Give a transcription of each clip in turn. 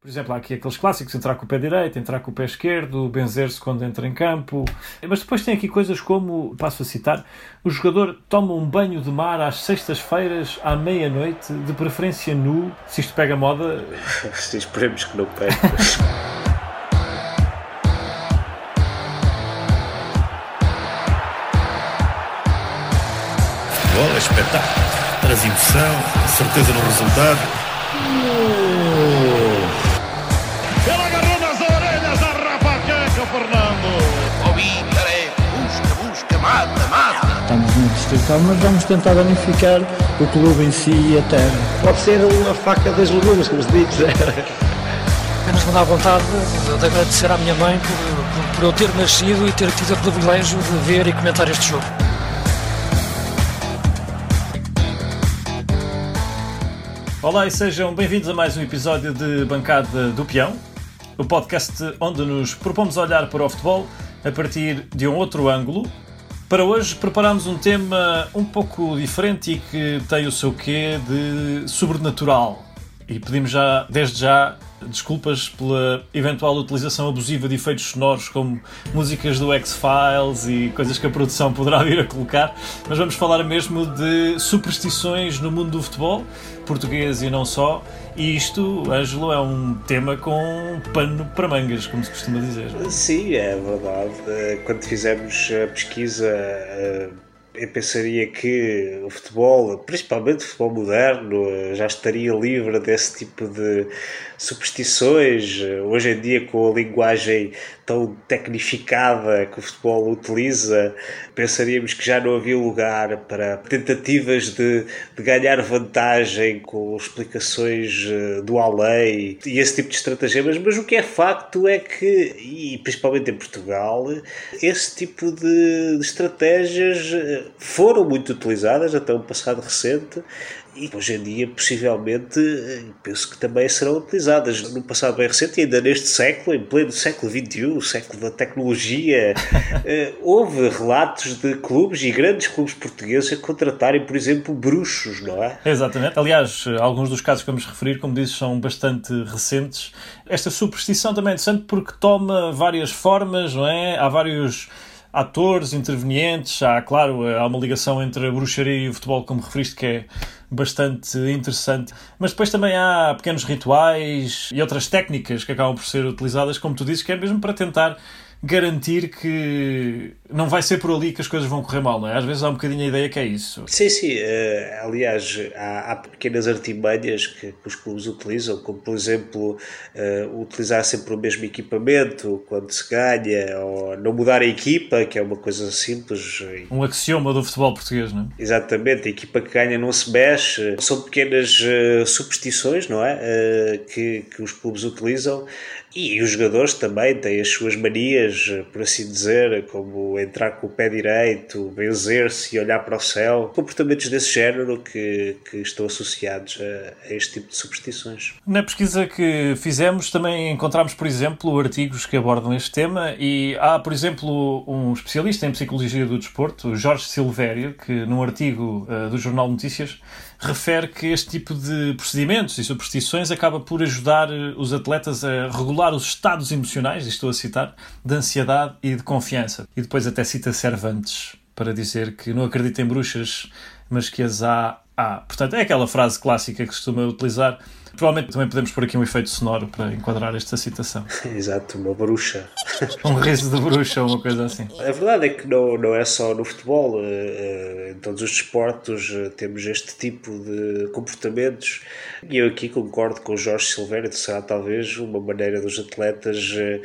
Por exemplo, há aqui aqueles clássicos: entrar com o pé direito, entrar com o pé esquerdo, benzer-se quando entra em campo. Mas depois tem aqui coisas como, passo a citar, o jogador toma um banho de mar às sextas-feiras, à meia-noite, de preferência nu, se isto pega moda. Esperemos que não pegue. É espetáculo, traz emoção, certeza no resultado. Mas vamos tentar danificar o clube em si e a terra. Pode ser uma faca das legumes, como se diz. Apenas me dá vontade de, de agradecer à minha mãe por, por, por eu ter nascido e ter tido o privilégio de ver e comentar este jogo. Olá e sejam bem-vindos a mais um episódio de Bancada do Peão, o podcast onde nos propomos olhar para o futebol a partir de um outro ângulo. Para hoje preparamos um tema um pouco diferente e que tem o seu quê de sobrenatural. E pedimos já, desde já, desculpas pela eventual utilização abusiva de efeitos sonoros como músicas do X-Files e coisas que a produção poderá vir a colocar, mas vamos falar mesmo de superstições no mundo do futebol, português e não só. E isto, Ângelo, é um tema com pano para mangas, como se costuma dizer. Sim, é verdade. Quando fizemos a pesquisa eu pensaria que o futebol, principalmente o futebol moderno, já estaria livre desse tipo de superstições. Hoje em dia, com a linguagem tão tecnificada que o futebol utiliza, pensaríamos que já não havia lugar para tentativas de, de ganhar vantagem com explicações do além e esse tipo de estratagemas. Mas o que é facto é que, e principalmente em Portugal, esse tipo de, de estratégias foram muito utilizadas até um passado recente e hoje em dia possivelmente penso que também serão utilizadas no passado bem recente e ainda neste século, em pleno século XXI, o século da tecnologia, houve relatos de clubes e grandes clubes portugueses a contratarem, por exemplo, bruxos, não é? Exatamente. Aliás, alguns dos casos que vamos referir, como dizes, são bastante recentes. Esta superstição também é interessante porque toma várias formas, não é? Há vários atores intervenientes, há, claro, há uma ligação entre a bruxaria e o futebol, como referiste, que é bastante interessante. Mas depois também há pequenos rituais e outras técnicas que acabam por ser utilizadas, como tu dizes, que é mesmo para tentar garantir que não vai ser por ali que as coisas vão correr mal, não é? Às vezes há um bocadinho a ideia que é isso. Sim, sim. Uh, aliás, há, há, pequenas artimanhas que, que, os clubes utilizam, como por exemplo uh, utilizar sempre o mesmo equipamento quando se ganha, ou não mudar a equipa, que é uma coisa simples. Um axioma do futebol português, não é? Exatamente. A equipa que ganha não se mexe. São pequenas uh, superstições, não é? que, que os clubes utilizam. E os jogadores também têm as suas manias, por assim dizer, como entrar com o pé direito, benzer-se e olhar para o céu. Comportamentos desse género que, que estão associados a, a, este tipo de superstições. Na pesquisa que fizemos também encontramos, por exemplo, artigos que abordam este tema e há, por exemplo, um especialista em psicologia do desporto, Jorge Silvério, que num artigo uh, do Jornal Notícias refere que este tipo de procedimentos e superstições acaba por ajudar os atletas a regular os estados emocionais, estou a citar, de ansiedade e de confiança. E depois até cita Cervantes para dizer que não acredita em bruxas, mas que as há, há. Portanto, é aquela frase clássica que costuma utilizar Provavelmente também podemos pôr aqui um efeito sonoro para enquadrar esta citação. Exato, uma bruxa. um riso de bruxa uma coisa assim. A verdade é que não, não é só no futebol, eh, em todos os desportos eh, temos este tipo de comportamentos e eu aqui concordo com o Jorge Silveira, será talvez uma maneira dos atletas eh,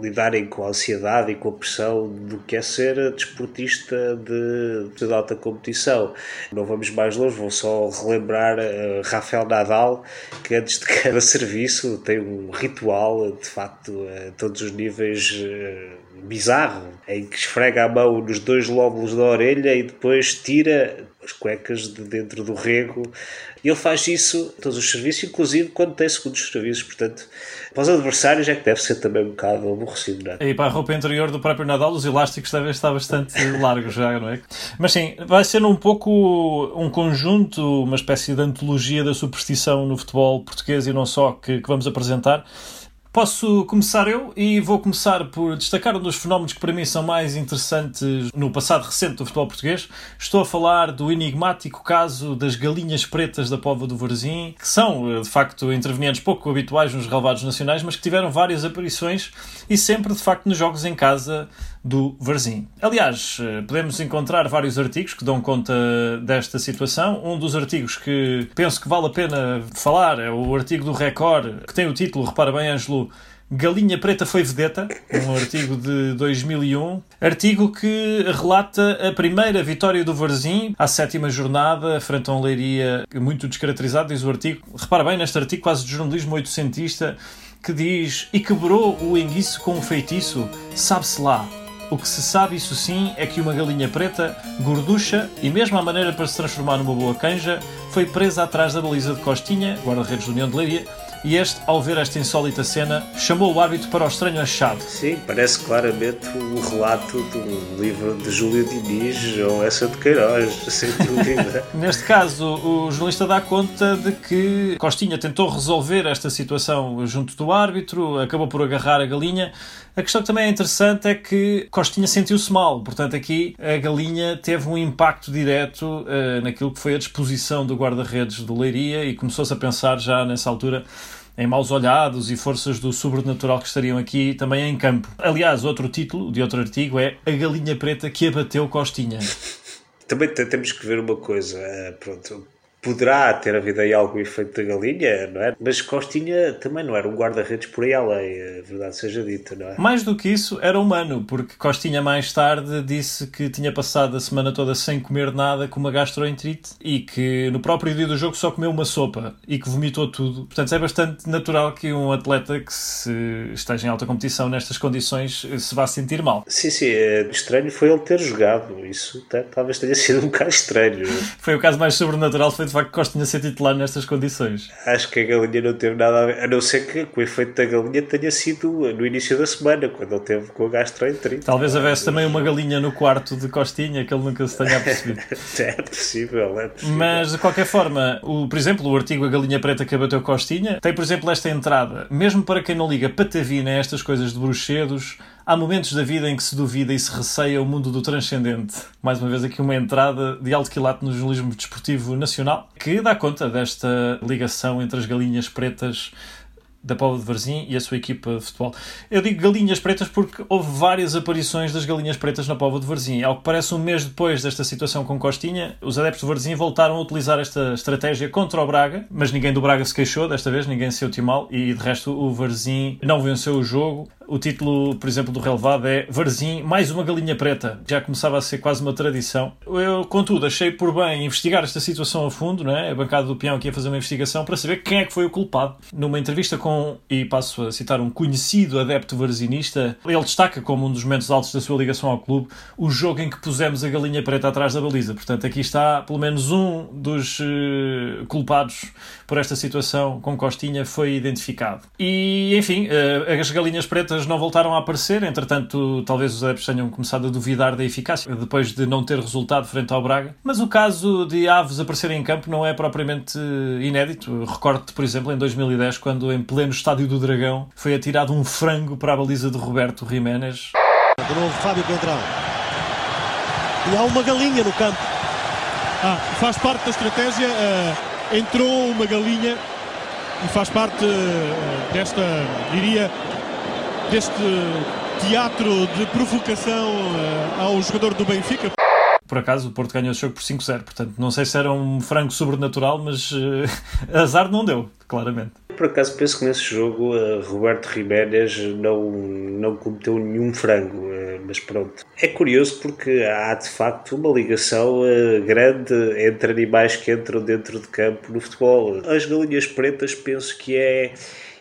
lidarem com a ansiedade e com a pressão do que é ser desportista de, de alta competição. Não vamos mais longe, vou só relembrar Rafael Nadal, que antes de cada serviço tem um ritual, de facto, a todos os níveis uh, bizarro, em que esfrega a mão nos dois lóbulos da orelha e depois tira as cuecas de dentro do rego. E ele faz isso em todos os serviços, inclusive quando tem segundos serviços. Portanto, para os adversários é que deve ser também um bocado aborrecido, não é? E para a roupa interior do próprio Nadal, os elásticos devem estar bastante largos já, não é? Mas sim, vai ser um pouco um conjunto, uma espécie de antologia da superstição no futebol português e não só que, que vamos apresentar. Posso começar eu e vou começar por destacar um dos fenómenos que para mim são mais interessantes no passado recente do futebol português. Estou a falar do enigmático caso das galinhas pretas da Pova do Varzim, que são, de facto, intervenientes pouco habituais nos relevados nacionais, mas que tiveram várias aparições e sempre, de facto, nos jogos em casa do Varzim. Aliás, eh, podemos encontrar vários artigos que dão conta desta situação. Um dos artigos que penso que vale a pena falar é o artigo do Record, que tem o título, repara bem, Ângelo, Galinha Preta foi vedeta, um artigo de 2001, artigo que relata a primeira vitória do Varzim à sétima jornada, frente a um Leiria muito descaracterizado, diz o artigo. Repara bem, neste artigo quase de jornalismo oitocentista, que diz e quebrou o enguiço com um feitiço, sabe-se lá. O que se sabe, isso sim, é que uma galinha preta, gorducha e mesmo à maneira para se transformar numa boa canja, foi presa atrás da baliza de Costinha, guarda-redes da União de Leiria, e este, ao ver esta insólita cena, chamou o árbitro para o estranho achado. Sim, parece claramente o relato de um livro de Júlio Diniz ou essa de Queiroz, sem dúvida. Neste caso, o jornalista dá conta de que Costinha tentou resolver esta situação junto do árbitro, acabou por agarrar a galinha. A questão que também é interessante é que Costinha sentiu-se mal, portanto, aqui a galinha teve um impacto direto uh, naquilo que foi a disposição do guarda-redes do Leiria e começou-se a pensar já nessa altura em maus olhados e forças do sobrenatural que estariam aqui também em campo. Aliás, outro título de outro artigo é A Galinha Preta que abateu Costinha. Também temos que ver uma coisa, eh, pronto, poderá ter havido aí algum efeito da galinha, não é? Mas Costinha também não era um guarda-redes por aí além, a verdade seja dita, não é? Mais do que isso, era humano, porque Costinha mais tarde disse que tinha passado a semana toda sem comer nada com uma gastroenterite e que no próprio dia do jogo só comeu uma sopa e que vomitou tudo. Portanto, é bastante natural que um atleta que se esteja em alta competição nestas condições se vá sentir mal. Sim, sim, é estranho foi ele ter jogado, isso talvez tenha sido um bocado estranho. foi o caso mais sobrenatural, de facto Costinha ser titular nestas condições. Acho que a galinha não teve nada a ver, a não ser que, que o efeito da galinha tenha sido no início da semana, quando ele teve com a gastroenterite. Talvez houvesse também uma galinha no quarto de Costinha que ele nunca se tenha percebido. é possível, é possível. Mas de qualquer forma, o, por exemplo, o artigo A Galinha Preta que abateu Costinha tem, por exemplo, esta entrada. Mesmo para quem não liga patavina a estas coisas de bruxedos, Há momentos da vida em que se duvida e se receia o mundo do transcendente. Mais uma vez aqui uma entrada de alto quilate no jornalismo desportivo nacional que dá conta desta ligação entre as galinhas pretas da Póvoa de Varzim e a sua equipa de futebol. Eu digo galinhas pretas porque houve várias aparições das galinhas pretas na Póvoa de Varzim. Ao que parece, um mês depois desta situação com Costinha, os adeptos de Varzim voltaram a utilizar esta estratégia contra o Braga, mas ninguém do Braga se queixou desta vez, ninguém se mal e de resto o Varzim não venceu o jogo. O título, por exemplo, do relevado é Varzim, mais uma galinha preta. Já começava a ser quase uma tradição. Eu, contudo, achei por bem investigar esta situação a fundo, não é? A bancada do peão aqui a fazer uma investigação para saber quem é que foi o culpado. Numa entrevista com, e passo a citar um conhecido adepto varzinista, ele destaca como um dos momentos altos da sua ligação ao clube o jogo em que pusemos a galinha preta atrás da baliza. Portanto, aqui está pelo menos um dos uh, culpados por esta situação com Costinha foi identificado. E, enfim, uh, as galinhas pretas não voltaram a aparecer, entretanto, talvez os adeptos tenham começado a duvidar da eficácia depois de não ter resultado frente ao Braga. Mas o caso de aves aparecerem em campo não é propriamente inédito. Recordo-te, por exemplo, em 2010, quando em pleno estádio do Dragão foi atirado um frango para a baliza de Roberto Jiménez. De novo, Fábio Pedrão. E há uma galinha no campo. Ah, faz parte da estratégia. Uh, entrou uma galinha e faz parte uh, desta, diria, deste teatro de provocação uh, ao jogador do Benfica. Por acaso o Porto ganhou o jogo por 5-0, portanto não sei se era um frango sobrenatural, mas uh, azar não deu, claramente. Por acaso penso que nesse jogo uh, Roberto Jiménez não, não cometeu nenhum frango, mas pronto. É curioso porque há de facto uma ligação grande entre animais que entram dentro de campo no futebol. As galinhas pretas penso que é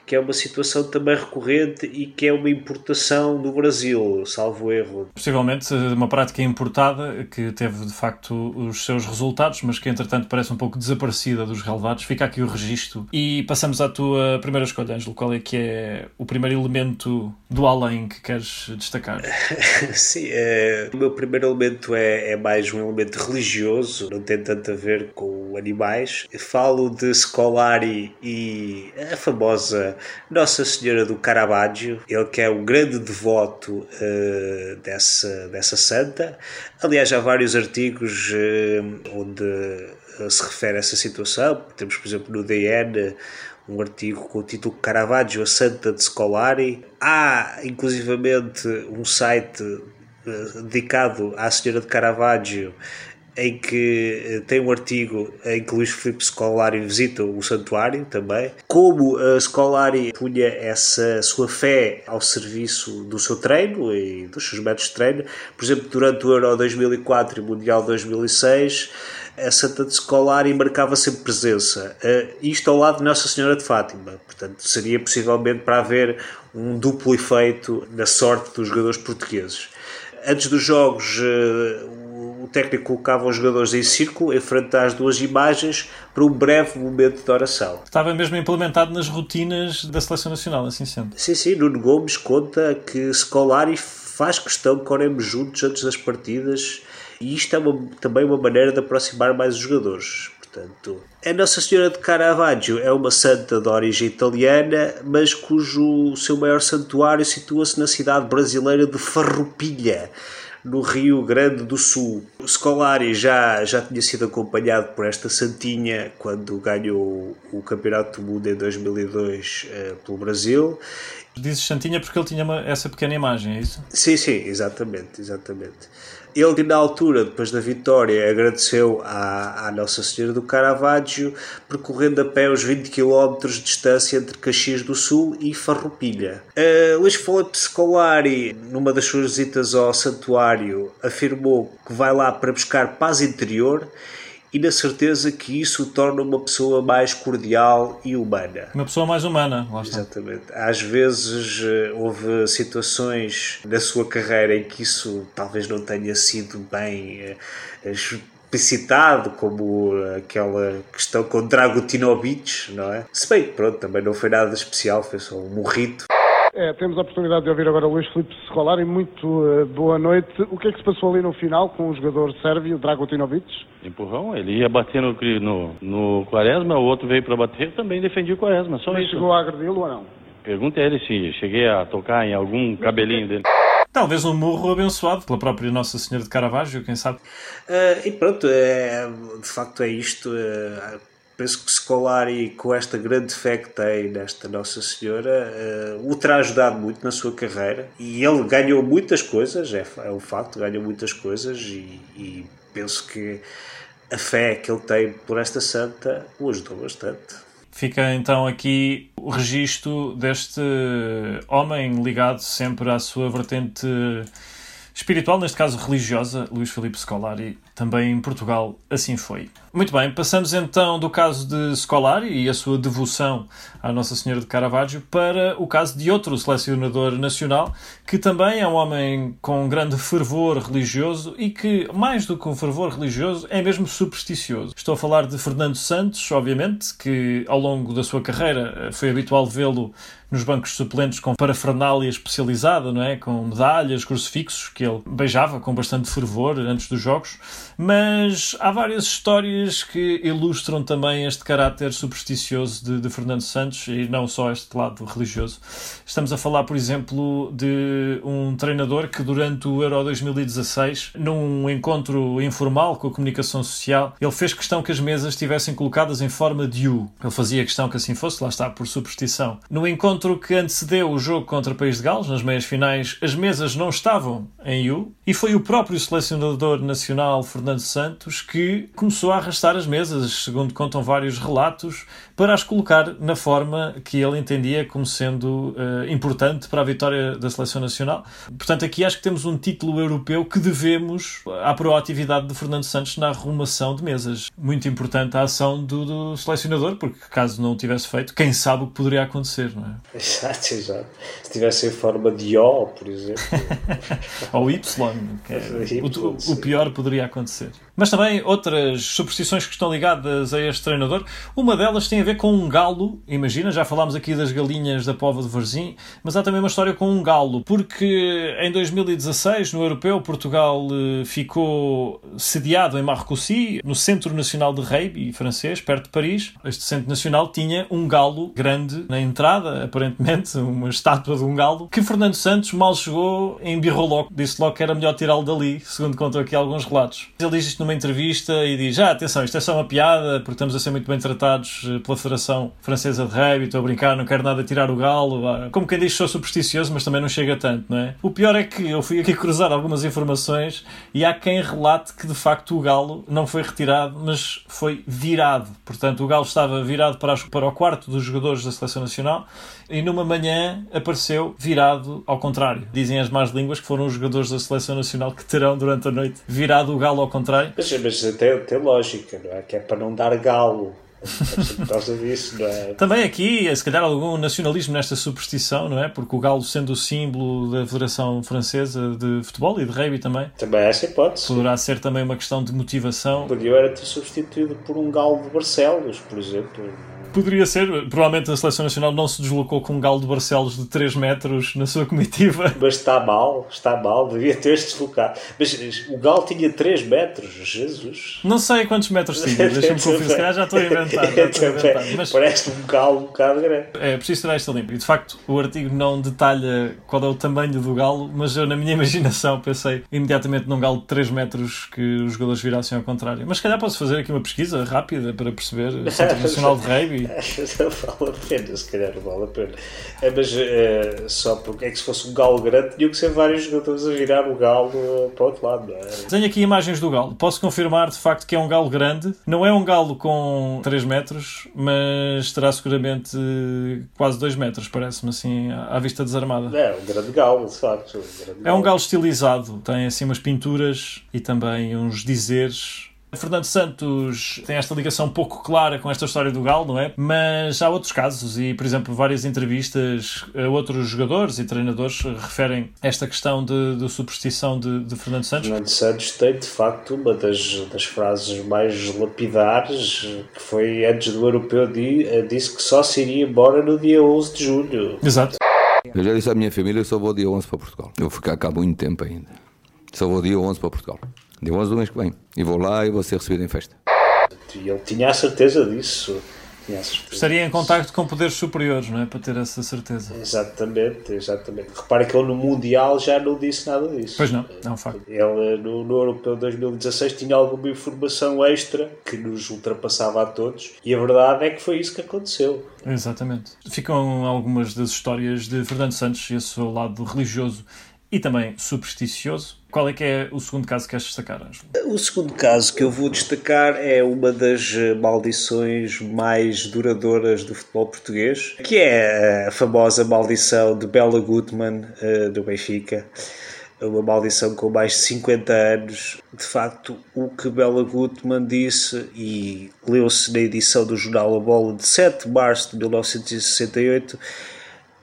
que é uma situação também recorrente e que é uma importação do Brasil, salvo erro. Possivelmente uma prática importada que teve de facto os seus resultados, mas que entretanto parece um pouco desaparecida dos relevados. Fica aqui o registro. E passamos à tua primeira escolha, Ângelo. Qual é que é o primeiro elemento do além que queres destacar? Sim, é, o meu primeiro elemento é, é mais um elemento religioso, não tem tanto a ver com animais. Eu falo de Scolari e a famosa Nossa Senhora do Caravaggio, ele que é um grande devoto uh, dessa, dessa santa. Aliás, há vários artigos uh, onde uh, se refere a essa situação. Temos, por exemplo, no DN um artigo com o título Caravaggio, a Santa de Scolari. Há, inclusivamente, um site dedicado à Senhora de Caravaggio em que eh, tem um artigo em que Luís Filipe Scolari visita o santuário também. Como a eh, Scolari punha essa sua fé ao serviço do seu treino e dos seus métodos de treino, por exemplo, durante o Euro 2004 e o Mundial 2006, a Santa de Scolari marcava sempre presença. Uh, isto ao lado de Nossa Senhora de Fátima. Portanto, seria possivelmente para haver um duplo efeito na sorte dos jogadores portugueses. Antes dos jogos, o técnico colocava os jogadores em círculo, em frente às duas imagens, para um breve momento de oração. Estava mesmo implementado nas rotinas da Seleção Nacional, assim sendo. Sim, sim. Nuno Gomes conta que Scolari faz questão que oremos juntos antes das partidas e isto é uma, também uma maneira de aproximar mais os jogadores. Portanto, a Nossa Senhora de Caravaggio é uma santa de origem italiana, mas cujo seu maior santuário situa-se na cidade brasileira de Farroupilha no Rio Grande do Sul. O Scolari já, já tinha sido acompanhado por esta Santinha quando ganhou o Campeonato do Mundo em 2002 uh, eh, pelo Brasil. Dizes Santinha porque ele tinha uma, essa pequena imagem, é isso? Sim, sim, exatamente, exatamente. Ele, na altura, depois da vitória, agradeceu à, à Nossa Senhora do Caravaggio, percorrendo a pé os 20 km de distância entre Caxias do Sul e Farroupilha. Uh, Luís Filipe Scolari, numa das suas visitas ao santuário, afirmou que vai lá para buscar paz interior e na certeza que isso o torna uma pessoa mais cordial e humana. Uma pessoa mais humana, lá está. Exatamente. Às vezes eh, houve situações na sua carreira em que isso talvez não tenha sido bem eh, explicitado, como aquela questão com Dragutinovic, não é? Se bem que, pronto, também não foi nada especial, foi só um morrito. É, temos a oportunidade de ouvir agora o Luís Filipe Scolari. Muito uh, boa noite. O que é que se passou ali no final com o jogador sérvio, Dragutinovic? Empurrão, ele ia bater no, no, no Quaresma, o outro veio para bater, também defendia o Quaresma, só Mas isso. chegou a agredi-lo ou não? Pergunta a ele se cheguei a tocar em algum cabelinho dele. Talvez um murro abençoado pela própria Nossa Senhora de Caravaggio, quem sabe? Uh, e pronto, é, de facto é isto. Uh, penso que Scolari, com esta grande fé que tem nesta Nossa Senhora, uh, o terá ajudado muito na sua carreira e ele ganhou muitas coisas, é, é um facto, ganhou muitas coisas e, e penso que a fé que ele tem por esta santa o ajudou bastante. Fica então aqui o registro deste homem ligado sempre à sua vertente espiritual, neste caso religiosa, Luís Filipe Scolari, também em Portugal assim foi. Muito bem, passamos então do caso de Scolari e a sua devoção à Nossa Senhora de Caravaggio para o caso de outro selecionador nacional que também é um homem com grande fervor religioso e que, mais do que um fervor religioso, é mesmo supersticioso. Estou a falar de Fernando Santos, obviamente, que ao longo da sua carreira eh, foi habitual vê-lo nos bancos suplentes com parafernália especializada, não é? Com medalhas, crucifixos que ele beijava com bastante fervor antes dos jogos mas há várias histórias que ilustram também este caráter supersticioso de, de, Fernando Santos e não só este lado religioso. Estamos a falar, por exemplo, de um treinador que durante o Euro 2016, num encontro informal com a comunicação social, ele fez questão que as mesas estivessem colocadas em forma de U. Ele fazia questão que assim fosse, lá está, por superstição. No encontro que antecedeu o jogo contra o País de Gales, nas meias finais, as mesas não estavam em U e foi o próprio selecionador nacional, Fernando Fernando Santos que começou a arrastar as mesas, segundo contam vários relatos, para as colocar na forma que ele entendia como sendo uh, importante para a vitória da seleção nacional. Portanto, aqui acho que temos um título europeu que devemos à proatividade de Fernando Santos na arrumação de mesas. Muito importante a ação do, do selecionador, porque caso não o tivesse feito, quem sabe o que poderia acontecer, não é? Exato, exato. Se tivesse em forma de O, por exemplo. Ou Y, é, o, o pior poderia acontecer. it. Mas também outras superstições que estão ligadas a este treinador. Uma delas tem a ver com um galo. Imagina, já falámos aqui das galinhas da Pova de Varzim, mas há também uma história com um galo, porque em 2016, no Europeu, Portugal eh, ficou sediado em Marcoussis, no Centro Nacional de Rugby francês, perto de Paris. Este Centro Nacional tinha um galo grande na entrada, aparentemente, uma estátua de um galo, que Fernando Santos mal chegou, embirrou logo, disse logo que era melhor tirá-lo dali, segundo contam aqui alguns relatos. Ele diz isto numa entrevista e diz: Ah, atenção, isto é só uma piada, porque estamos a ser muito bem tratados eh, pela Federação Francesa de Rugby, estou a brincar, não quero nada tirar o galo. Como quem diz, sou supersticioso, mas também não chega tanto, não é? O pior é que eu fui aqui cruzar algumas informações e há quem relate que de facto o galo não foi retirado, mas foi virado. Portanto, o galo estava virado para, para o quarto dos jogadores da Seleção Nacional e numa manhã apareceu virado ao contrário. Dizem as más línguas que foram os jogadores da Seleção Nacional que terão durante a noite virado o galo ao contrário. Mas, mas tem, tem lógica, não é? Que é para não dar galo. Por causa disso, não é? Também aqui, se calhar, algum nacionalismo nesta superstição, não é? Porque o galo, sendo o símbolo da Federação Francesa de Futebol e de rugby também. Também essa hipótese. Poderá ser também uma questão de motivação. Podia era ter substituído por um galo de Barcelos, por exemplo. Poderia ser. Provavelmente a Seleção Nacional não se deslocou com um galo de Barcelos de 3 metros na sua comitiva. Mas está mal, está mal, devia ter-se deslocado. Mas o galo tinha 3 metros, Jesus. Não sei quantos metros tinha, deixa-me conferir, se calhar já estou a inventar. Mas Parece um galo um bocado grande. É preciso ter esta limpa. E de facto, o artigo não detalha qual é o tamanho do galo, mas eu, na minha imaginação, pensei imediatamente num galo de 3 metros que os jogadores virassem ao contrário. Mas se calhar posso fazer aqui uma pesquisa rápida para perceber Centro Nacional de Rugby. Não vale a pena, se calhar vale a pena. É, mas é, só porque é que se fosse um galo grande, tinham que ser vários jogadores a virar o galo eh, para o outro lado, é? Tenho aqui imagens do galo. Posso confirmar de facto que é um galo grande. Não é um galo com 3 metros, mas terá seguramente quase 2 metros, parece-me assim, à vista desarmada. É, um grande galo, de facto. Um é um galo estilizado, tem assim umas pinturas e também uns dizeres Fernando Santos tem esta ligação pouco clara com esta história do Galo, não é? Mas há outros casos e, por exemplo, várias entrevistas a outros jogadores e treinadores referem esta questão de, de superstição de, de, Fernando Santos. Fernando Santos tem, de facto, uma das, das frases mais lapidares, que foi antes do Europeu, disse que só se iria embora no dia 11 de julho. Exato. Eu já disse à minha família que só vou dia 11 para Portugal. Eu vou ficar cá muito tempo ainda. Só vou dia 11 para Portugal. Dia 11 do mês que vem. E vou lá e vou ser recebido em festa. E ele tinha a certeza disso. Tinha a certeza Estaria em contacto com poderes superiores, não é? Para ter essa certeza. Exatamente, exatamente. Repara que ele no Mundial já não disse nada disso. Pois não, é um facto. Ele no, no Europeu 2016 tinha alguma informação extra que nos ultrapassava a todos e a verdade é que foi isso que aconteceu. Exatamente. Ficam algumas das histórias de Fernando Santos e o seu lado religioso e também supersticioso. Qual é que é o segundo caso que queres destacar, Ângelo? O segundo caso que eu vou destacar é uma das maldições mais duradouras do futebol português, que é a famosa maldição de Bela Gutmann uh, do Benfica. Uma maldição com mais de 50 anos. De facto, o que Bela Gutmann disse, e leu-se na edição do jornal A Bola de 7 de março de 1968,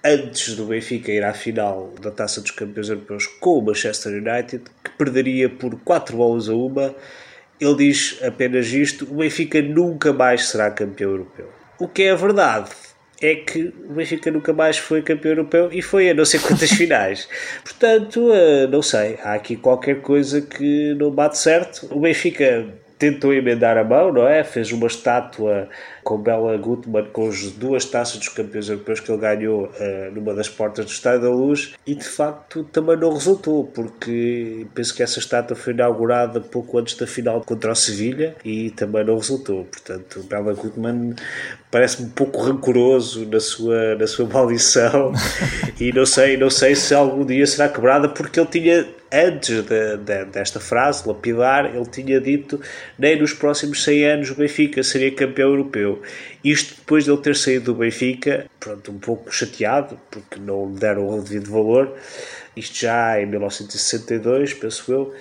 antes do Benfica ir à final da Taça dos Campeões Europeus com o Manchester United, que perderia por 4 bolas a uma, ele diz apenas isto: o Benfica nunca mais será campeão europeu. O que é a verdade é que o Benfica nunca mais foi campeão europeu e foi a não sei quantas finais. Portanto, eh, não sei, há aqui qualquer coisa que não bate certo. O Benfica tentou emendar a mão, não é? Fez uma estátua com Bela Gutmann, com as duas taças dos campeões europeus que ele ganhou uh, numa das portas do Estádio da Luz, e de facto também não resultou, porque penso que essa estátua foi inaugurada pouco antes da final contra o Sevilha e também não resultou. Portanto, Bela Gutmann parece-me um pouco rancoroso na sua, na sua maldição e não sei, não sei se algum dia será quebrada porque ele tinha antes de, de, desta frase, lapidar, ele tinha dito nem nos próximos 100 anos o Benfica seria campeão europeu. Isto depois de ele ter saído do Benfica, pronto, um pouco chateado, porque não lhe deram o devido valor, isto já em 1962, penso eu,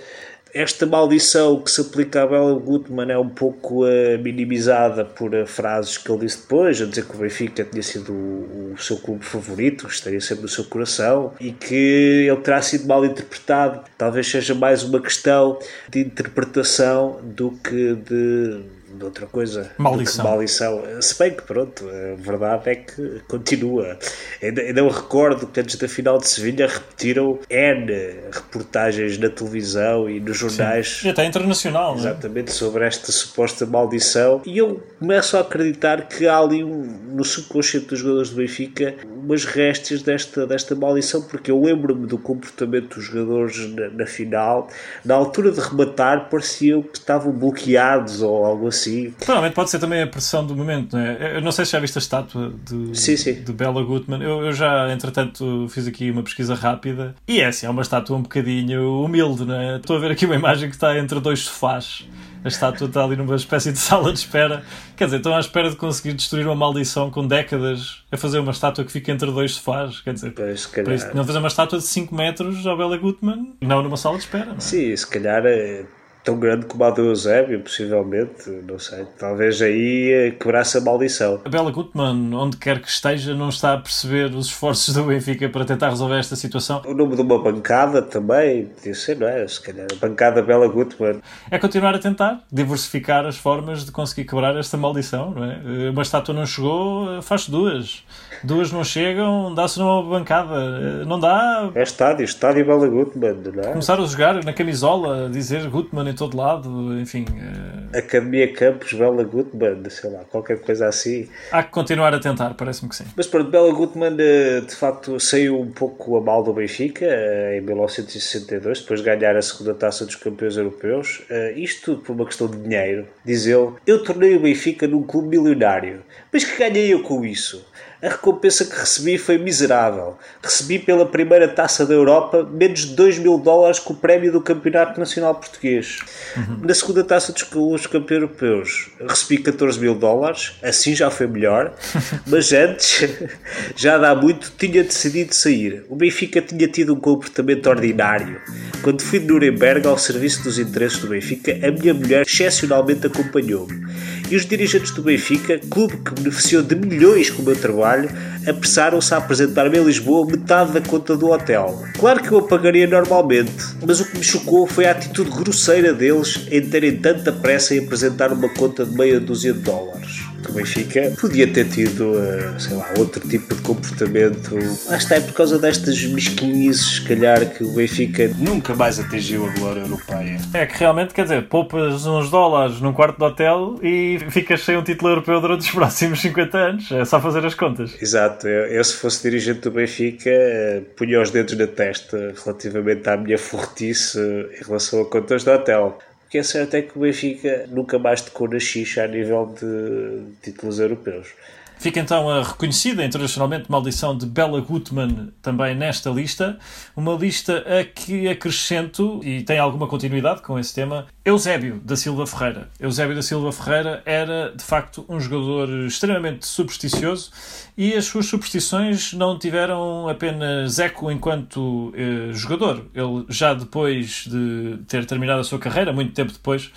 esta maldição que se aplica a Bela Gutmann é um pouco uh, minimizada por uh, frases que ele disse depois, a dizer que o Benfica tinha sido o, o, seu clube favorito, que estaria sempre no seu coração e que ele terá sido mal interpretado. Talvez seja mais uma questão de interpretação do que de de outra coisa. Maldição. maldição. Se bem que, pronto, a verdade é que continua. Ainda, ainda eu recordo que antes da final de Sevilha repetiram N reportagens na televisão e nos jornais. Sim. E até internacional, Exatamente, sobre esta suposta maldição. E eu começo a acreditar que há ali, um, no subconsciente dos jogadores do Benfica, umas restes desta, desta maldição, porque eu lembro-me do comportamento dos jogadores na, na final. Na altura de rematar, pareciam que estavam bloqueados ou algo assim assim. Provavelmente pode ser também a pressão do momento, não é? Eu não sei se já viste a estátua de, sim, sim. de Bella Gutmann. Eu, eu, já, entretanto, fiz aqui uma pesquisa rápida e é assim, é uma estátua um bocadinho humilde, não é? Estou a ver aqui uma imagem que está entre dois sofás. A estátua está ali numa espécie de sala de espera. Quer dizer, estão à espera de conseguir destruir uma maldição com décadas a fazer uma estátua que fica entre dois sofás. Quer dizer, pois, para isso, não fazer uma estátua de 5 metros ao Bela Gutmann, não numa sala de espera. É? Sim, se calhar é tão grande como a do Eusébio, possivelmente, não sei, talvez aí quebrasse a maldição. A Bela Gutmann, onde quer que esteja, não está a perceber os esforços do Benfica para tentar resolver esta situação. O nome de uma bancada também, podia ser, não é? Se calhar, a bancada Bela Gutmann. É continuar a tentar diversificar as formas de conseguir quebrar esta maldição, não é? Uma estátua não chegou, faz duas. Duas não chegam, dá-se numa bancada. Não dá. É estádio, estádio Bela Gutmann, não é? Começar a jogar na camisola, dizer Gutmann todo lado, enfim. Uh... Academia Campos, Bela Gutmann, sei lá, qualquer coisa assim. Há que continuar a tentar, parece-me que sim. Mas pronto, Bela Gutmann eh, de facto saiu um pouco a mal do Benfica eh, em 1962, depois de ganhar a segunda taça dos campeões europeus. Isto tudo por uma questão de dinheiro. Diz ele: Eu tornei o Benfica num clube milionário, mas que ganhei eu com isso? A recompensa que recebi foi miserável. Recebi pela primeira taça da Europa menos de 2 mil dólares com o prémio do Campeonato Nacional Português. Uhum. Na segunda taça dos, dos campeões europeus recebi 14 mil dólares, assim já foi melhor, mas antes, já há muito, tinha decidido sair. O Benfica tinha tido um comportamento ordinário. Quando fui de Nuremberg ao serviço dos interesses do Benfica, a minha mulher excepcionalmente acompanhou-me. E os dirigentes do Benfica, clube que beneficiou de milhões com o meu trabalho, trabalho apressaram-se a apresentar-me em Lisboa metade da conta do hotel. Claro que eu a pagaria normalmente, mas o que me chocou foi a atitude grosseira deles em terem tanta pressa em apresentar uma conta de meia dúzia de dólares o Benfica podia ter tido, uh, sei lá, outro tipo de comportamento. Lá está, é por causa destas mesquinhices, se calhar, que o Benfica nunca mais atingiu a glória europeia. É que realmente, quer dizer, poupas uns dólares num quarto de hotel e ficas sem um título europeu durante os próximos 50 anos. É só fazer as contas. Exato. Eu, eu se fosse dirigente do Benfica, uh, punha os dedos na testa relativamente à minha fortice em relação a contas de hotel que é certo é que o Benfica nunca mais tocou na xixa a nível de títulos europeus. Fica então a reconhecida internacionalmente maldição de Bela Gutmann também nesta lista. Uma lista a que acrescento, e tem alguma continuidade com esse tema, Eusébio da Silva Ferreira. Eusébio da Silva Ferreira era, de facto, um jogador extremamente supersticioso e as suas superstições não tiveram apenas eco enquanto eh, jogador. Ele, já depois de ter terminado a sua carreira, muito tempo depois,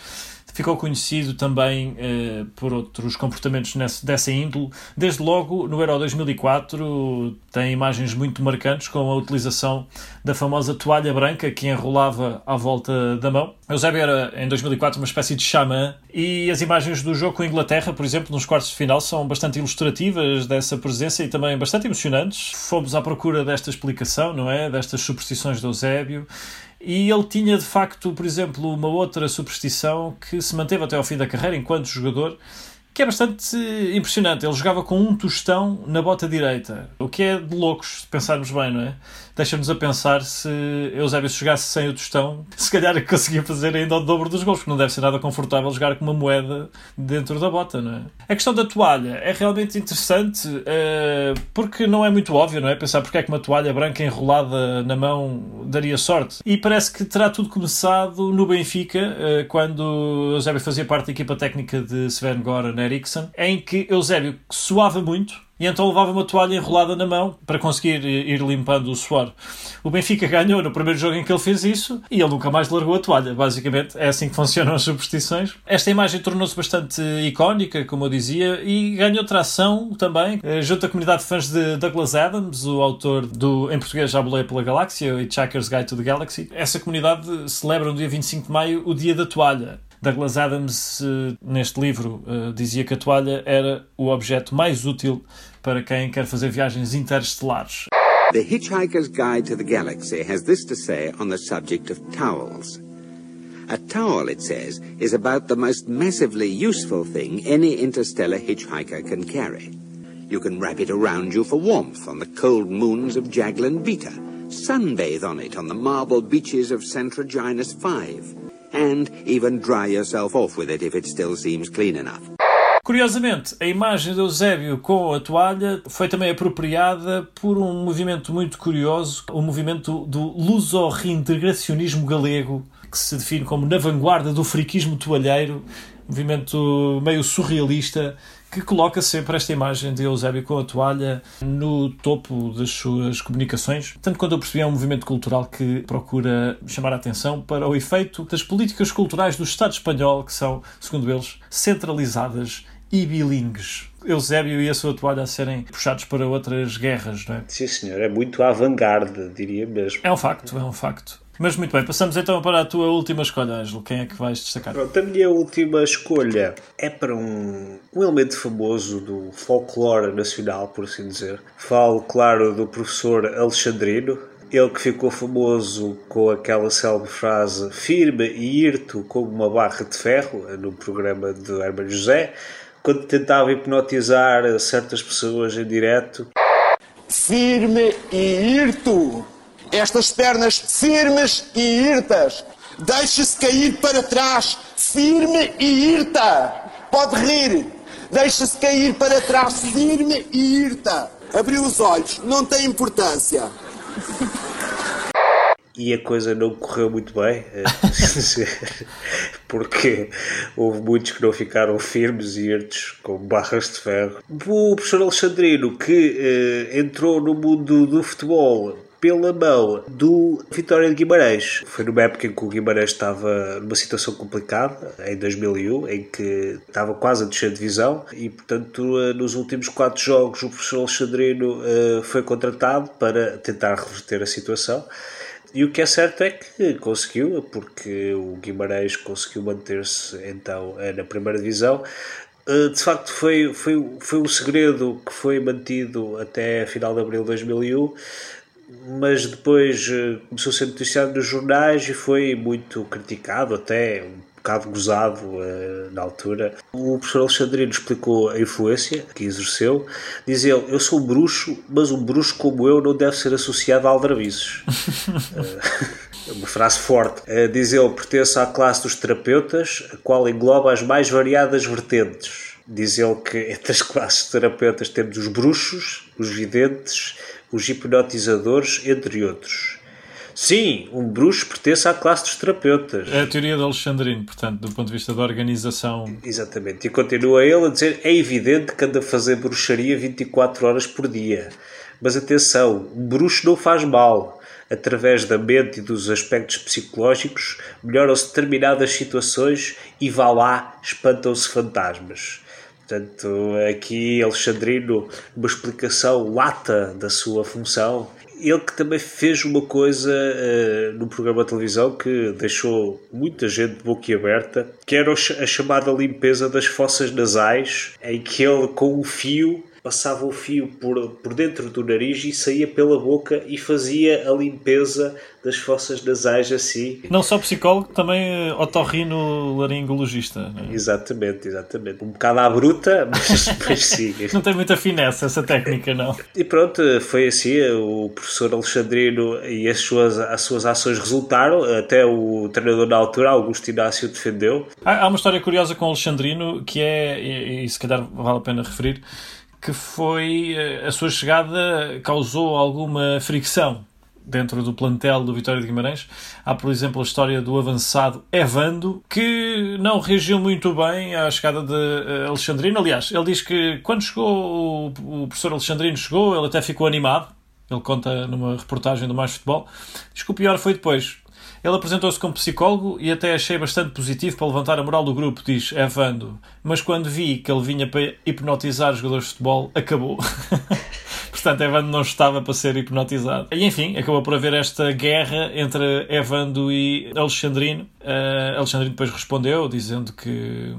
ficou conhecido também eh, por outros comportamentos dessa índole. Desde logo, no Euro 2004, tem imagens muito marcantes com a utilização da famosa toalha branca que enrolava à volta da mão. Eusébio era, em 2004, uma espécie de xamã e as imagens do jogo com a Inglaterra, por exemplo, nos quartos de final, são bastante ilustrativas dessa presença e também bastante emocionantes. Fomos à procura desta explicação, não é? Destas superstições de Eusébio e ele tinha de facto, por exemplo, uma outra superstição que se manteve até ao fim da carreira enquanto jogador, que é bastante impressionante. Ele jogava com um tostão na bota direita, o que é de loucos, se pensarmos bem, não é? Deixa-nos a pensar se Eusébio jogasse sem o tostão, se calhar conseguia fazer ainda o dobro dos gols, porque não deve ser nada confortável jogar com uma moeda dentro da bota, não é? A questão da toalha é realmente interessante uh, porque não é muito óbvio, não é? Pensar porque é que uma toalha branca enrolada na mão daria sorte. E parece que terá tudo começado no Benfica, uh, quando Eusébio fazia parte da equipa técnica de Sven Goran Eriksson, em que Eusébio suava muito e então levava uma toalha enrolada na mão para conseguir ir limpando o suor. O Benfica ganhou no primeiro jogo em que ele fez isso e ele nunca mais largou a toalha. Basicamente é assim que funcionam as superstições. Esta imagem tornou-se bastante icónica, como eu dizia, e ganhou tração também eh, junto à comunidade de fãs de Douglas Adams, o autor do, em português, Já Bolei pela Galáxia e Hitchhiker's Guide to the Galaxy. Essa comunidade celebra no dia 25 de maio o Dia da Toalha. Douglas Adams, eh, neste livro, eh, dizia que a toalha era o objeto mais útil para quem quer fazer viagens interestelares. The Hitchhiker's Guide to the Galaxy has this to say on the subject of towels. A towel, it says, is about the most massively useful thing any interstellar hitchhiker can carry. You can wrap it around you for warmth on the cold moons of Jaglan Beta, sunbathe on it on the marble beaches of Centroginus 5, and even dry yourself off with it if it still seems clean enough. Curiosamente, a imagem de Eusébio com a toalha foi também apropriada por um movimento muito curioso, o movimento do luso-reintegracionismo galego, que se define como na vanguarda do friquismo toalheiro, movimento meio surrealista, que coloca sempre esta imagem de Eusébio com a toalha no topo das suas comunicações. Tanto quando eu percebi, é um movimento cultural que procura chamar a atenção para o efeito das políticas culturais do Estado espanhol, que são, segundo eles, centralizadas e bilingues. Eusébio e a sua toalha a serem puxados para outras guerras, não é? Sim, senhor, é muito à vanguarda, diria mesmo. É um facto, é um facto. Mas muito bem, passamos então para a tua última escolha, Ângelo. Quem é que vais destacar? Pronto, a minha última escolha é para um, um elemento famoso do folclore nacional, por assim dizer. Falo, claro, do professor Alexandrino, ele que ficou famoso com aquela célebre frase firme e irto como uma barra de ferro, no programa de Hermano José, quando tentava hipnotizar certas pessoas em direto. Firme e irto! Estas pernas firmes e irtas! Deixe-se cair para trás, firme e irta! Pode rir! Deixe-se cair para trás, firme e irta! Abriu os olhos, não tem importância e a coisa não correu muito bem, eh, porque houve muitos que não ficaram firmes e ertos com barras de ferro. O professor Alexandrino, que eh, entrou no mundo do futebol pela mão do Vitória de Guimarães. Foi numa época em que o Guimarães estava numa situação complicada, em 2001, em que estava quase a descer de divisão e, portanto, eh, nos últimos quatro jogos o professor Alexandrino foi contratado para tentar reverter a situação e o que é certo é que conseguiu, porque o Guimarães conseguiu manter-se então eh, na primeira divisão. Eh, de facto, foi, foi, foi um segredo que foi mantido até a final de abril de 2001, mas depois eh, começou a ser noticiado nos jornais e foi muito criticado, até bocado gozado uh, na altura. O professor Alexandrino explicou a influência que exerceu. Diz ele: Eu sou um bruxo, mas um bruxo como eu não deve ser associado a aldrabiços. uh, uma frase forte. Uh, diz ele: pertence à classe dos terapeutas, a qual engloba as mais variadas vertentes. Diz ele que entre as classes de terapeutas temos os bruxos, os videntes, os hipnotizadores, entre outros. Sim, um bruxo pertence à classe dos terapeutas. É a teoria de Alexandrino, portanto, do ponto de vista da organização. Exatamente. E continua ele a dizer: é evidente que anda a fazer bruxaria 24 horas por dia. Mas atenção, um bruxo não faz mal. Através da mente e dos aspectos psicológicos, melhoram-se determinadas situações e vá lá, espantam-se fantasmas. Portanto, aqui Alexandrino, uma explicação lata da sua função. Ele que também fez uma coisa uh, no programa de televisão que deixou muita gente boquiaberta, que era a chamada limpeza das fossas nasais, em que ele, com um fio, passava o fio por, por dentro do nariz e saía pela boca e fazia a limpeza das fossas nasais assim. Não só psicólogo, também otorrino laringologista. É? Exatamente, exatamente. Um bocado à bruta, mas, mas sim. não tem muita finesse essa técnica, não. E pronto, foi assim, o professor Alexandrino e as suas, as suas ações resultaram, até o treinador na altura, Augusto Inácio, defendeu. Há, há uma história curiosa com o Alexandrino que é, e, e se calhar vale a pena referir, que foi eh, a sua chegada causou alguma fricção dentro do plantel do Vitória de Guimarães. Há, por exemplo, a história do avançado Evando, que não reagiu muito bem à chegada de eh, Alexandrino. Aliás, ele diz que quando chegou, o professor Alexandrino chegou, ele até ficou animado. Ele conta numa reportagem do Mais Futebol. Diz que o pior foi depois. Ele apresentou-se como psicólogo e até achei bastante positivo para levantar a moral do grupo, diz Evando. Mas quando vi que ele vinha para hipnotizar os jogadores de futebol, acabou. Portanto, Evando não estava para ser hipnotizado. E enfim, acabou por haver esta guerra entre Evando e Alexandrino. Uh, Alexandrino depois respondeu, dizendo que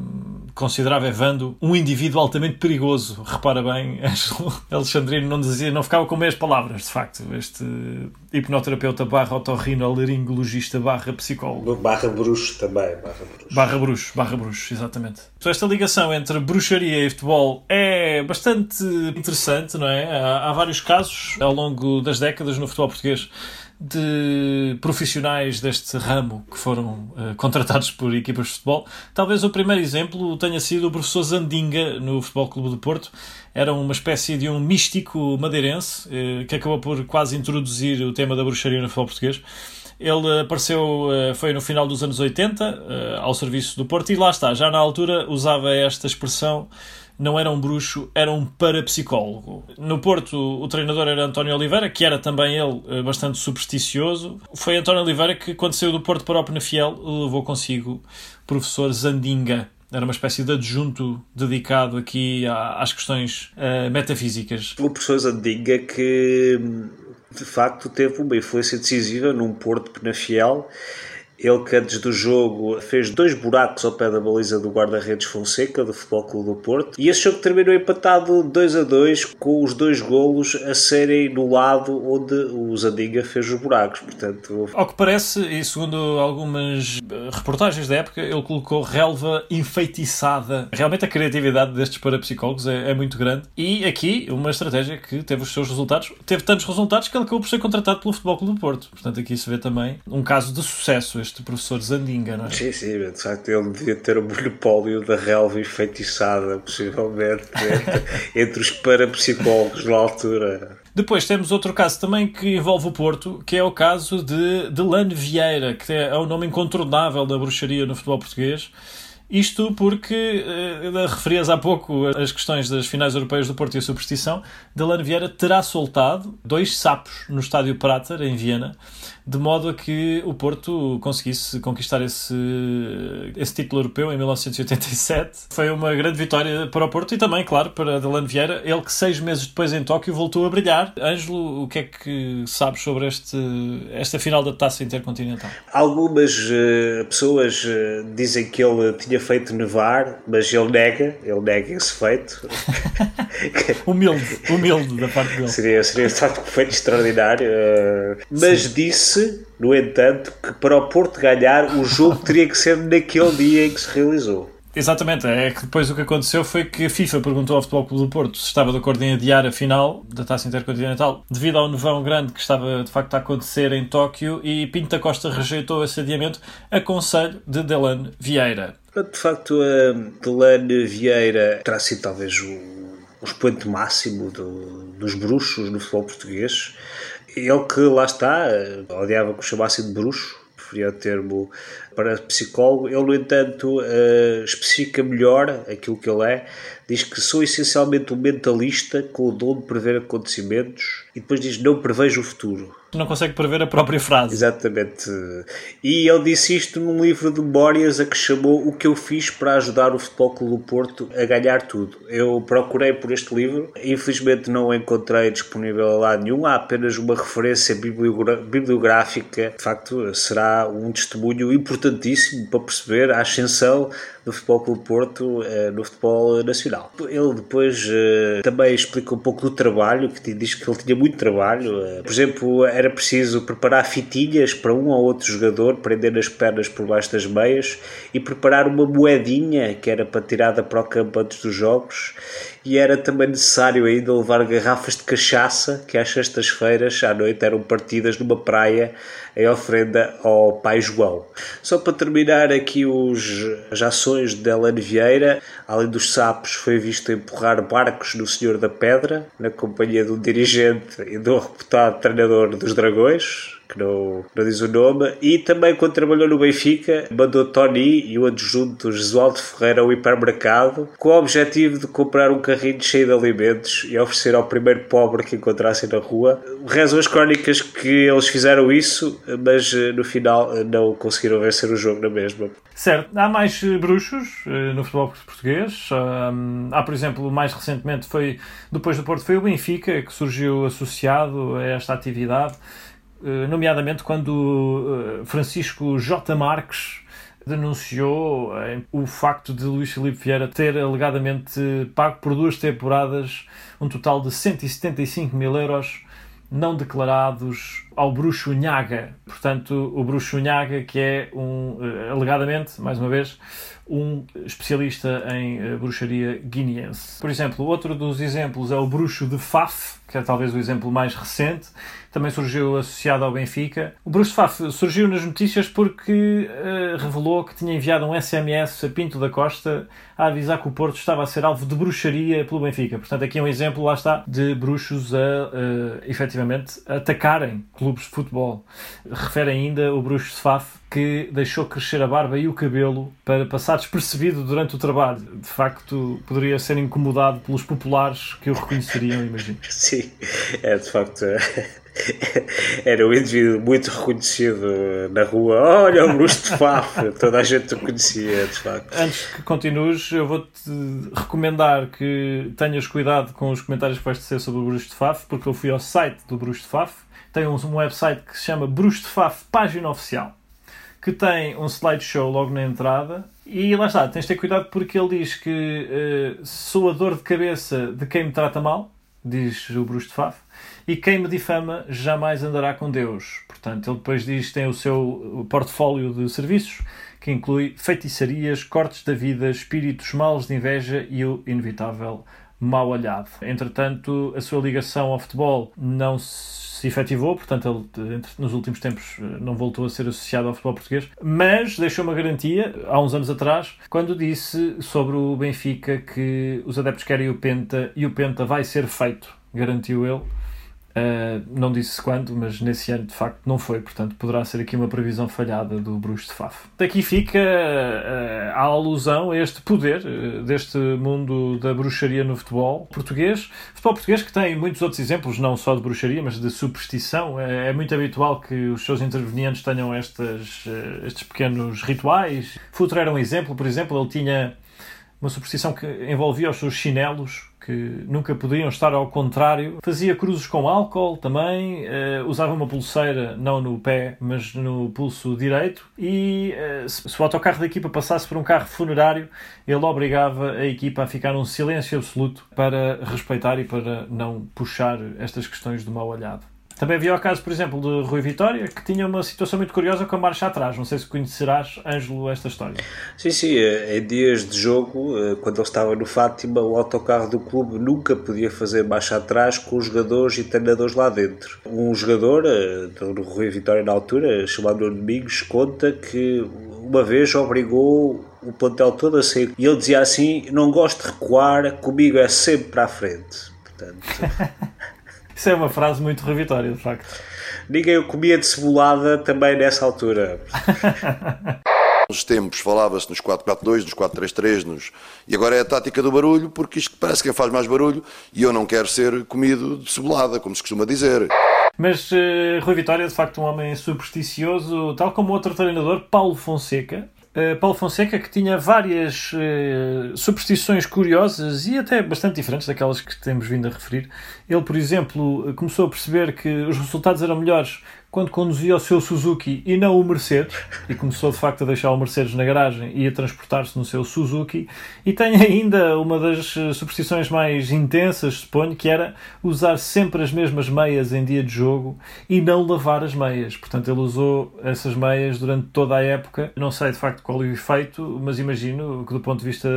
considerava Evando um indivíduo altamente perigoso. Repara bem, Alexandrino não dizia, não ficava com meias palavras, de facto. Este hipnoterapeuta barra otorrinolaringologista barra psicólogo. Barra bruxo também, barra bruxo. Barra bruxo, barra bruxo, exatamente. Então, esta ligação entre bruxaria e futebol é bastante interessante, não é? Há, há vários casos ao longo das décadas no futebol português de profissionais deste ramo que foram uh, contratados por equipas de futebol. Talvez o primeiro exemplo tenha sido o professor Zandinga no Futebol Clube do Porto. Era uma espécie de um místico madeirense uh, que acabou por quase introduzir o tema da bruxaria no futebol português. Ele apareceu, uh, foi no final dos anos 80, ao serviço do Porto, e lá está, já na altura usava esta expressão não era um bruxo, era um parapsicólogo. No Porto, o treinador era António Oliveira, que era também ele eh, bastante supersticioso. Foi António Oliveira que, quando saiu do Porto para o Penafiel, levou consigo o professor Zandinga. Era uma espécie de adjunto dedicado aqui às questões uh, metafísicas. O professor Zandinga que, de facto, teve uma influência decisiva num Porto Penafiel ele que antes do jogo fez dois buracos ao pé da baliza do guarda-redes Fonseca, do Futebol Clube do Porto. E esse jogo terminou empatado 2 a 2 com os dois golos a serem no lado onde o Zandinga fez os buracos. Portanto, Ao que parece, e segundo algumas eh, reportagens da época, ele colocou relva enfeitiçada. Realmente a criatividade destes parapsicólogos é, é muito grande. E aqui, uma estratégia que teve os seus resultados. Teve tantos resultados que ele acabou por ser contratado pelo Futebol Clube do Porto. Portanto, aqui se vê também um caso de sucesso este professor Zandinga, não é? Sim, sim, de facto ele devia ter o monopólio da relva enfeitiçada, possivelmente, entre, entre os parapsicólogos na altura. Depois temos outro caso também que envolve o Porto, que é o caso de Delane Vieira, que é o nome incontornável da bruxaria no futebol português. Isto porque, uh, referias há pouco as questões das finais europeias do Porto e a superstição, Delane Vieira terá soltado dois sapos no estádio Prater, em Viena, de modo a que o Porto conseguisse conquistar esse, esse título europeu em 1987. Foi uma grande vitória para o Porto e também, claro, para Delano Vieira, ele que seis meses depois em Tóquio voltou a brilhar. Ângelo, o que é que sabes sobre este, esta final da Taça Intercontinental? Algumas uh, pessoas uh, dizem que ele tinha feito nevar, mas ele nega, ele nega esse feito. humilde, humilde da parte dele. Seria, seria um feito extraordinário, uh, mas Sim. disse disse, no entanto, que para o Porto ganhar o jogo teria que ser naquele dia em que se realizou. Exatamente, é que depois o que aconteceu foi que a FIFA perguntou ao Futebol Clube do Porto se estava de acordo em adiar a final da Taça Intercontinental devido ao nevão grande que estava de facto a acontecer em Tóquio e Pinto da Costa rejeitou esse adiamento a conselho de Delane Vieira. De facto, a Delane Vieira terá sido talvez o, o expoente máximo do, dos bruxos no futebol português ele que lá está, odiava que o chamassem de bruxo, preferia o termo para psicólogo. Ele, no entanto, uh, especifica melhor aquilo que ele é. Diz que sou essencialmente um mentalista com o dom de prever acontecimentos e depois diz não prevejo o futuro não consegue prever a própria frase. Exatamente. E ele disse isto num livro de memórias a que chamou O que eu fiz para ajudar o Futebol Clube do Porto a ganhar tudo. Eu procurei por este livro, infelizmente não o encontrei disponível lá nenhum, há apenas uma referência bibliográfica. De facto, será um testemunho importantíssimo para perceber a ascensão do Futebol Clube do Porto eh, no futebol nacional. Ele depois uh, também explica um pouco do trabalho, que diz que ele tinha muito trabalho. Uh, por exemplo, era preciso preparar fitinhas para um ou outro jogador, prender as pernas por baixo das meias e preparar uma moedinha que era para tirada para o campo antes dos jogos e era também necessário ainda levar garrafas de cachaça que às sextas-feiras à noite eram partidas numa praia em oferenda ao Pai João. Só para terminar aqui os, as ações de Helene Vieira, além dos sapos, foi visto empurrar barcos no Senhor da Pedra, na companhia de um dirigente e do reputado treinador dos Dragões, que não, não diz o nome, e também quando trabalhou no Benfica, mandou Tony e o adjunto Jesualdo Ferreira ao hipermercado com o objetivo de comprar um carrinho cheio de alimentos e oferecer ao primeiro pobre que encontrassem na rua. Rezam as crónicas que eles fizeram isso, mas eh, no final eh, não conseguiram vencer o jogo na mesma. Certo, há mais eh, bruxos no futebol português. Há, por exemplo, mais recentemente foi, depois do Porto, foi o Benfica que surgiu associado a esta atividade. Eh, nomeadamente quando eh, Francisco J. Marques denunciou eh, o facto de Luís Filipe Vieira ter alegadamente pago por duas temporadas um total de 175 mil euros não declarados ao bruxo Nhaga. Portanto, o bruxo Nhaga, que é um, alegadamente, mais uma vez, um especialista em bruxaria guineense. Por exemplo, outro dos exemplos é o bruxo de Faf, que é talvez o exemplo mais recente, também surgiu associado ao Benfica. O Bruce Faf surgiu nas notícias porque uh, revelou que tinha enviado um SMS a Pinto da Costa a avisar que o Porto estava a ser alvo de bruxaria pelo Benfica. Portanto, aqui é um exemplo, lá está, de bruxos a, uh, efetivamente, atacarem clubes de futebol. Refere ainda o bruxo de Faf que deixou crescer a barba e o cabelo para passar despercebido durante o trabalho. De facto, poderia ser incomodado pelos populares que o reconheceriam, imagino. Sim, é de facto. Era um indivíduo muito reconhecido na rua. Olha, o Bruce de Faf, toda a gente o conhecia, de facto. Antes que continues, eu vou-te recomendar que tenhas cuidado com os comentários que vais dizer sobre o Bruce de Faf, porque eu fui ao site do Bruce de Faf. Tem um, website que se chama Bruce de Faf, página oficial, que tem um slideshow logo na entrada. E lá está, tens de ter cuidado porque ele diz que uh, sou a dor de cabeça de quem me trata mal, diz o Bruce de Faf e quem me difama jamais andará com Deus. Portanto, ele depois diz tem o seu portfólio de serviços, que inclui feitiçarias, cortes da vida, espíritos maus de inveja e o inevitável mal olhado. Entretanto, a sua ligação ao futebol não se efetivou, portanto, ele nos últimos tempos não voltou a ser associado ao futebol português, mas deixou uma garantia, há uns anos atrás, quando disse sobre o Benfica que os adeptos querem o Penta e o Penta vai ser feito, garantiu ele. Uh, não disse quando, mas nesse ano de facto não foi, portanto poderá ser aqui uma previsão falhada do Bruxo de Faf. Daqui fica uh, a alusão a este poder uh, deste mundo da bruxaria no futebol português. Futebol português que tem muitos outros exemplos, não só de bruxaria, mas de superstição. É, é muito habitual que os seus intervenientes tenham estas, estes pequenos rituais. Futre era um exemplo, por exemplo, ele tinha uma superstição que envolvia os seus chinelos que nunca podiam estar ao contrário. Fazia cruzes com álcool também, uh, usava uma pulseira, não no pé, mas no pulso direito. E uh, se o autocarro da equipa passasse por um carro funerário, ele obrigava a equipa a ficar num silêncio absoluto para respeitar e para não puxar estas questões do mal olhado. Também havia o caso, por exemplo, de Rui Vitória, que tinha uma situação muito curiosa com a marcha atrás. Não sei se conhecerás, Ângelo, esta história. Sim, sim. Em dias de jogo, eh, quando ele estava no Fátima, o autocarro do clube nunca podia fazer marcha atrás com os jogadores e treinadores lá dentro. Um jogador, eh, do Rui Vitória na altura, chamado Domingos, conta que uma vez obrigou o plantel todo a sair. E ele dizia assim: Não gosto de recuar, comigo é sempre para a frente. Portanto. Isso é uma frase muito revitória, de facto. Ninguém o comia de cebolada também nessa altura. Nos tempos falava-se nos 4-4-2, nos 4-3-3, nos... e agora é a tática do barulho, porque isto parece que faz mais barulho e eu não quero ser comido de cebolada, como se costuma dizer. Mas uh, Rui Vitória é de facto um homem supersticioso, tal como outro treinador, Paulo Fonseca, Paulo Fonseca, que tinha várias uh, superstições curiosas e até bastante diferentes daquelas que temos vindo a referir. Ele, por exemplo, começou a perceber que os resultados eram melhores quando conduzia o seu Suzuki e não o Mercedes, e começou de facto a deixar o Mercedes na garagem e a transportar-se no seu Suzuki, e tem ainda uma das eh, superstições mais intensas, suponho, que era usar sempre as mesmas meias em dia de jogo e não lavar as meias. Portanto, ele usou essas meias durante toda a época. Não sei de facto qual é o efeito, mas imagino que do ponto de vista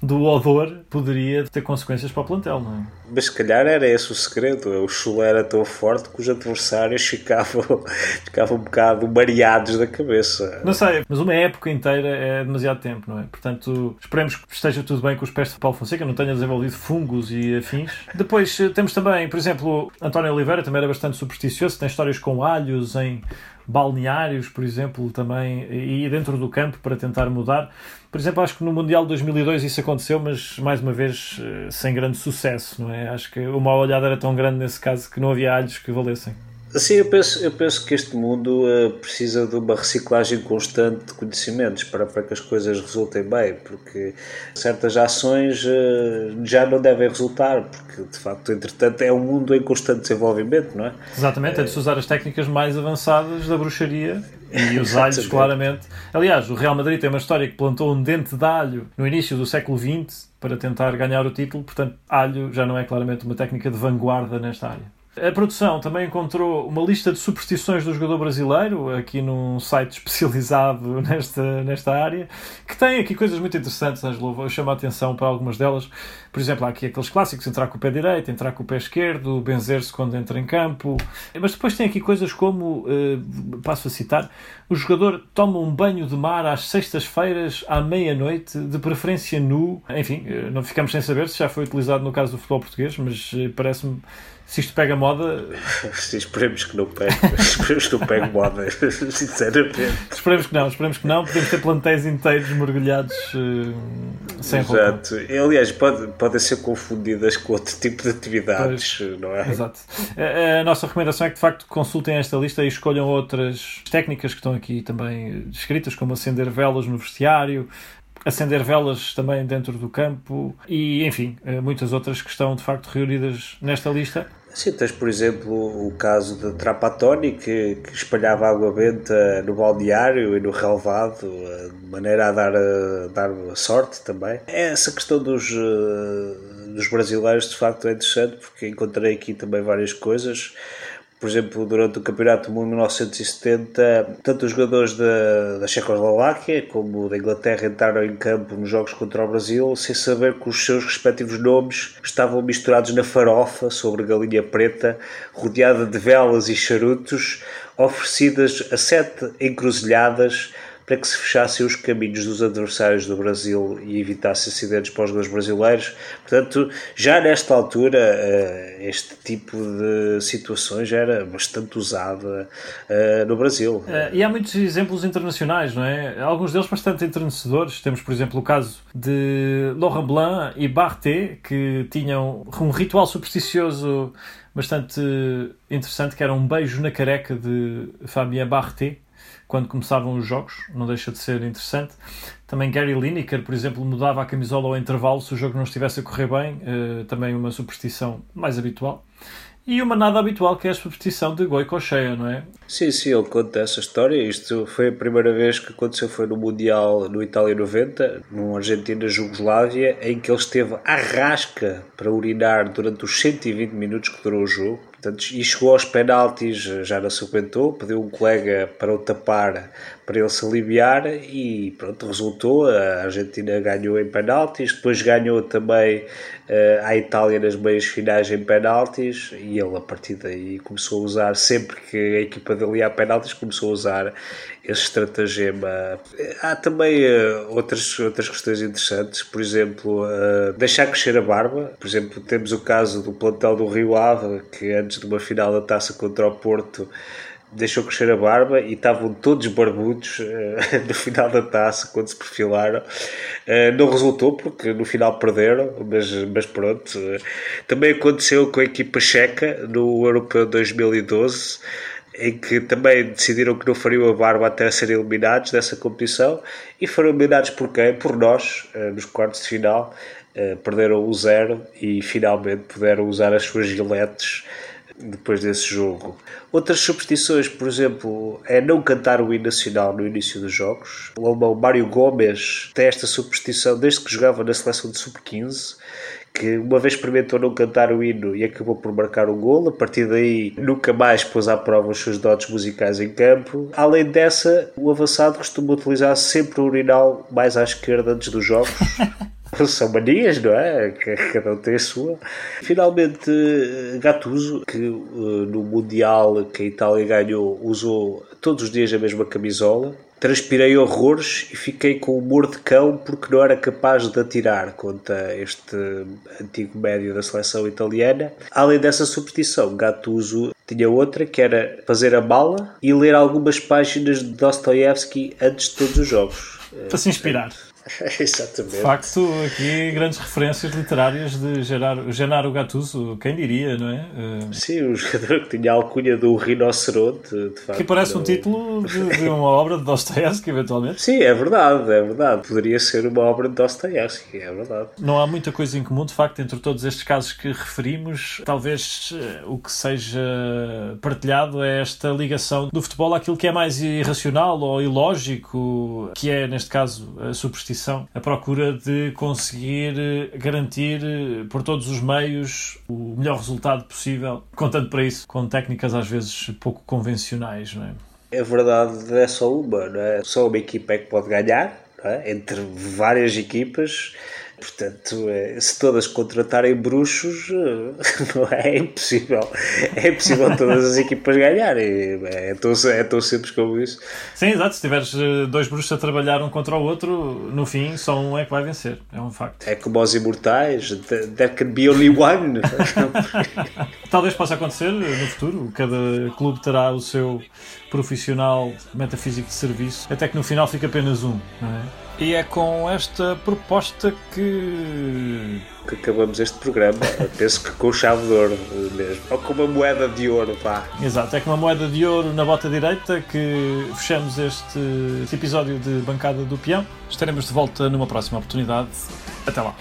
do odor poderia ter consequências para o plantel, não é? Mas se calhar era esse o segredo. O chulé era tão forte que os adversários ficavam ficavam um bocado mareados da cabeça. Não sei, mas uma época inteira é demasiado tempo, não é? Portanto, esperemos que esteja tudo bem com os pés de Paulo Fonseca, não tenha desenvolvido fungos e afins. Depois eh, temos também, por exemplo, António Oliveira também era bastante supersticioso, tem histórias com alhos em balneários, por exemplo, também, e dentro do campo para tentar mudar. Por exemplo, acho que no Mundial de 2002 isso aconteceu, mas mais uma vez eh, sem grande sucesso, não é? Acho que o mal olhada era tão grande nesse caso que não havia alhos que valessem. Sim, eu penso, eu penso que este mundo uh, precisa de uma reciclagem constante de conhecimentos para, para que as coisas resultem bem, porque certas ações uh, já não devem resultar, porque de facto, entretanto, é um mundo em constante desenvolvimento, não é? Exatamente, é de se usar as técnicas mais avançadas da bruxaria e os alhos, claramente. Aliás, o Real Madrid tem uma história que plantou um dente de alho no início do século XX para tentar ganhar o título, portanto, alho já não é claramente uma técnica de vanguarda nesta área. A produção também encontrou uma lista de superstições do jogador brasileiro, aqui num site especializado nesta, nesta área, que tem aqui coisas muito interessantes, Angelo. Vou chamar a atenção para algumas delas. Por exemplo, há aqui aqueles clássicos: entrar com o pé direito, entrar com o pé esquerdo, benzer-se quando entra em campo. Mas depois tem aqui coisas como, uh, passo a citar, o jogador toma um banho de mar às sextas-feiras à meia-noite, de preferência nu. Enfim, eh, não ficamos sem saber se já foi utilizado no caso do futebol português, mas eh, parece-me se isto pega moda. esperemos que não pegue. esperemos que não pegue moda, sinceramente. Esperemos que não, esperemos que não. Podemos ter plantéis inteiros mergulhados uh, sem Exato. roupa. Aliás, pode, podem ser confundidas com outro tipo de atividades, pois, não é? Exato. A, a, nossa recomendação é que de facto consultem esta lista e escolham outras técnicas que estão aqui também descritas, como acender velas no vestiário, acender velas também dentro do campo e, enfim, eh, muitas outras que estão de facto reunidas nesta lista. Sim, tens por exemplo o caso de Trapatoni que, que espalhava água benta no balneário e no relevado eh, de maneira a dar, a eh, dar sorte também. Essa questão dos, dos brasileiros de facto é interessante porque encontrei aqui também várias coisas por exemplo, durante o Campeonato do Mundo de 1970, tanto os jogadores da, da Checoslováquia como da Inglaterra entraram em campo nos jogos contra o Brasil sem saber que os seus respectivos nomes estavam misturados na farofa sobre galinha preta, rodeada de velas e charutos, oferecidas a sete encruzilhadas para que se fechassem os caminhos dos adversários do Brasil e evitasse acidentes para os jogadores brasileiros. Portanto, já nesta altura, eh, este tipo de situações já era bastante usada eh, no Brasil. Eh, e há muitos exemplos internacionais, não é? Alguns deles bastante entrenecedores. Temos, por exemplo, o caso de Laurent Blanc e Barthé, que tinham um ritual supersticioso bastante interessante, que era um beijo na careca de Fabien Barthé, quando começavam os jogos, não deixa de ser interessante. Também Gary Lineker, por exemplo, mudava a camisola ao intervalo se o jogo não estivesse a correr bem, uh, também uma superstição mais habitual. E uma nada habitual que é a superstição de Goicoechea, não é? Sim, sim, ele conta essa história. Isto foi a primeira vez que aconteceu, foi no Mundial no Itália 90, no Argentina-Jugoslávia, em que ele esteve à rasca para urinar durante os 120 minutos que durou o jogo Portanto, e chegou aos penaltis, já não se aguentou, pediu um colega para o tapar para ele se aliviar e pronto, resultou. A Argentina ganhou em penaltis, depois ganhou também uh, a Itália nas meias finais em penaltis e ele a partir daí começou a usar, sempre que a equipa dele ia a penaltis, começou a usar esse estratagema. Há também uh, outras, outras questões interessantes, por exemplo, uh, deixar crescer a barba. Por exemplo, temos o caso do plantel do Rio Ave, que antes de uma final da taça contra o Porto deixou crescer a barba e estavam todos barbudos uh, no final da taça quando se perfilaram. Uh, não resultou porque no final perderam, mas, mas pronto. Uh, também aconteceu com a equipa checa no Europeu 2012 em que também decidiram que não fariam a barba até serem eliminados dessa competição e foram eliminados por quem? Por nós, nos quartos de final. perderam o zero e finalmente puderam usar as suas giletes depois desse jogo. Outras superstições, por exemplo, é não cantar o hino nacional no início dos jogos. O alemão Mário Gomes tem esta superstição desde que jogava na seleção de Sub-15 que uma vez experimentou não cantar o hino e acabou por marcar um gol. A partir daí, nunca mais pôs à prova os seus dotes musicais em campo. Além dessa, o avançado costuma utilizar sempre o urinal mais à esquerda antes dos jogos. São manias, não é? Cada um tem a sua. Finalmente, Gattuso, que no Mundial que a Itália ganhou, usou todos os dias a mesma camisola. Transpirei horrores e fiquei com humor de cão porque não era capaz de atirar contra este antigo médio da seleção italiana. Além dessa superstição, Gattuso tinha outra que era fazer a mala e ler algumas páginas de Dostoevsky antes de todos os jogos. Para se inspirar. Exatamente. De facto, aqui grandes referências literárias de Genaro, Genaro Gattuso, quem diria, não é? Uh... Sim, um jogador que tinha a alcunha do rinoceronte, de facto. Que parece não... um título de, de, uma obra de Dostoevsky, eventualmente. Sim, é verdade, é verdade. Poderia ser uma obra de Dostoevsky, é verdade. Não há muita coisa em comum, de facto, entre todos estes casos que referimos. Talvez uh, o que seja partilhado é esta ligação do futebol àquilo que é mais irracional ou ilógico, que é, neste caso, a superstição, a procura de conseguir eh, garantir eh, por todos os meios o melhor resultado possível, contando para isso com técnicas às vezes pouco convencionais, não é? A verdade é só uma, não é? Só uma equipa é que pode ganhar, é? entre várias equipas Portanto, é, se todas contratarem bruxos, não é, é impossível. É impossível todas as equipas ganharem. É tão, é tão simples como isso. Sim, exato. Se tiveres eh, dois bruxos a trabalhar um contra o outro, no fim só um é que vai vencer. É um facto. É como aos imortais. There can be only one. Talvez possa acontecer no futuro. Cada clube terá o seu profissional metafísico de serviço, até que no final fica apenas um. Não é? E é com esta proposta que. que acabamos este programa. Penso que com chave de ouro mesmo. Ou com uma moeda de ouro, pá. Exato, é com uma moeda de ouro na bota direita que fechamos este, este episódio de Bancada do Peão. Estaremos de volta numa próxima oportunidade. Até lá.